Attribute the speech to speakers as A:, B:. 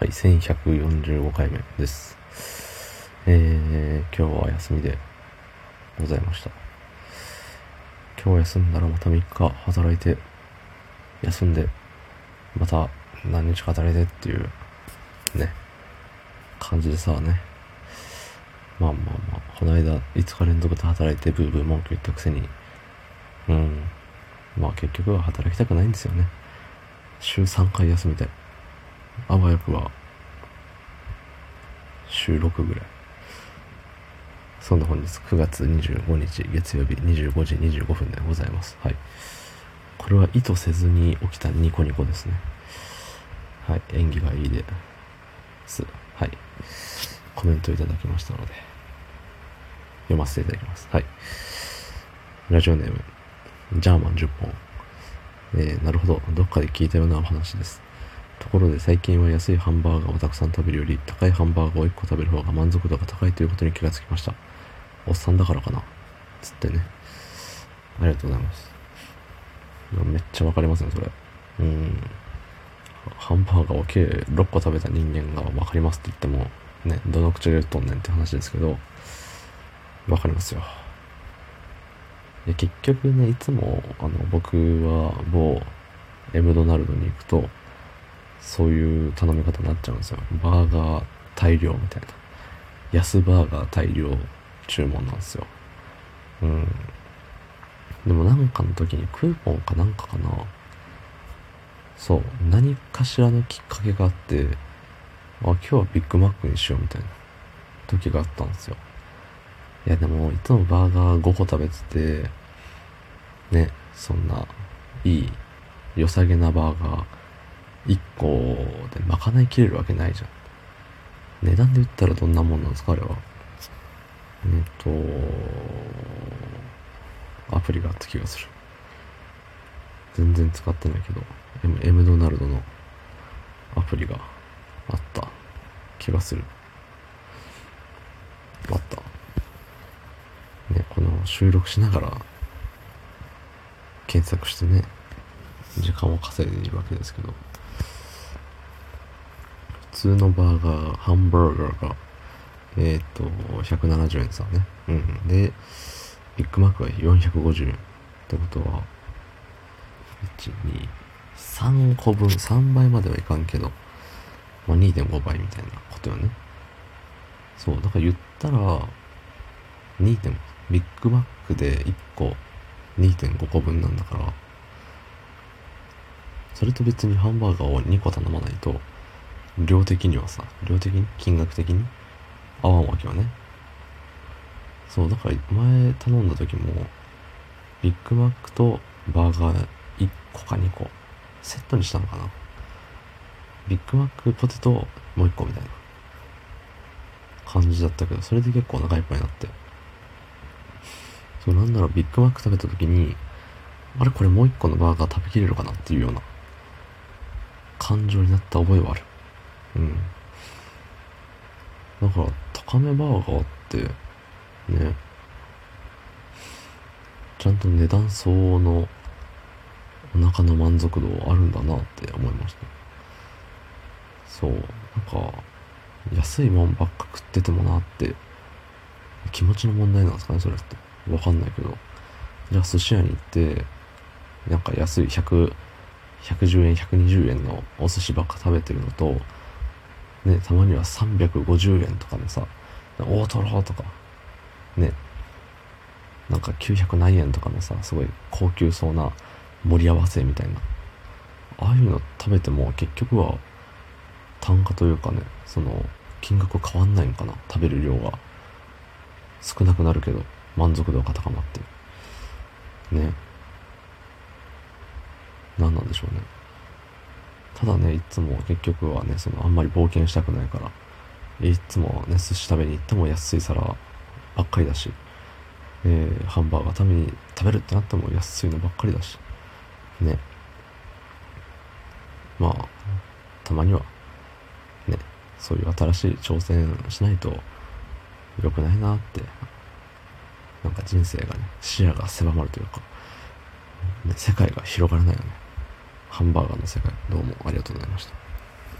A: はい、1145回目です。えー、今日は休みでございました。今日休んだらまた3日働いて、休んで、また何日か働いてっていう、ね、感じでさね。まあまあまあ、この間5日連続で働いてブーブー文句言ったくせに、うん、まあ結局は働きたくないんですよね。週3回休みたい。あわよくは、週6ぐらい。そんな本日9月25日月曜日25時25分でございます。はい。これは意図せずに起きたニコニコですね。はい。演技がいいです。はい。コメントいただきましたので、読ませていただきます。はい。ラジオネーム、ジャーマン10本。えー、なるほど。どっかで聞いたようなお話です。ところで最近は安いハンバーガーをたくさん食べるより高いハンバーガーを1個食べる方が満足度が高いということに気がつきました。おっさんだからかな。つってね。ありがとうございます。めっちゃわかりますね、それ。うん。ハンバーガーを計6個食べた人間がわかりますって言っても、ね、どの口で言っとんねんって話ですけど、わかりますよ。結局ね、いつも、あの、僕は某エムドナルドに行くと、そういう頼み方になっちゃうんですよ。バーガー大量みたいな。安バーガー大量注文なんですよ。うん。でもなんかの時にクーポンかなんかかな。そう。何かしらのきっかけがあって、あ、今日はビッグマックにしようみたいな時があったんですよ。いやでも、いつもバーガー5個食べてて、ね、そんな、いい、良さげなバーガー、1個で賄いきれるわけないじゃん。値段で言ったらどんなもんなんですかあれは。えっと、アプリがあった気がする。全然使ってないけど、M, M ドナルドのアプリがあった気がする。あった。ね、この収録しながら検索してね、時間を稼いでいるわけですけど、通のバーガー、ハンバーガーが、えっ、と、170円さね。うん。で、ビッグマックが450円。ってことは、1、2、3個分、3倍まではいかんけど、まあ、2.5倍みたいなことよね。そう、だから言ったら、2. 点、ビッグマックで1個2.5個分なんだから、それと別にハンバーガーを2個頼まないと、量的にはさ、量的に金額的に？合わんわけよね。そう、だから前頼んだ時も、ビッグマックとバーガー1個か2個、セットにしたのかな。ビッグマックポテトもう1個みたいな感じだったけど、それで結構お腹いっぱいになって。そう、なんだろう、ビッグマック食べた時に、あれこれもう1個のバーガー食べきれるかなっていうような感情になった覚えはある。うん。だから、高めバーガーって、ね、ちゃんと値段相応のお腹の満足度あるんだなって思いました。そう、なんか、安いもんばっか食っててもなって、気持ちの問題なんですかね、それって。わかんないけど。じゃあ寿司屋に行って、なんか安い100、110円、120円のお寿司ばっか食べてるのと、ね、たまには350円とかのさ、大トロとか、ね、なんか900何円とかのさ、すごい高級そうな盛り合わせみたいな。ああいうの食べても結局は単価というかね、その金額変わんないんかな、食べる量が。少なくなるけど、満足度が高まって。ね。何なんでしょうね。ただね、いつも結局はね、そのあんまり冒険したくないから、いつもね、寿司食べに行っても安い皿ばっかりだし、えー、ハンバーガー食べに食べるってなっても安いのばっかりだし、ね。まあ、たまには、ね、そういう新しい挑戦しないと良くないなって、なんか人生がね、視野が狭まるというか、ね、世界が広がらないよね。ハンバーガーの世界、どうもありがとうございました。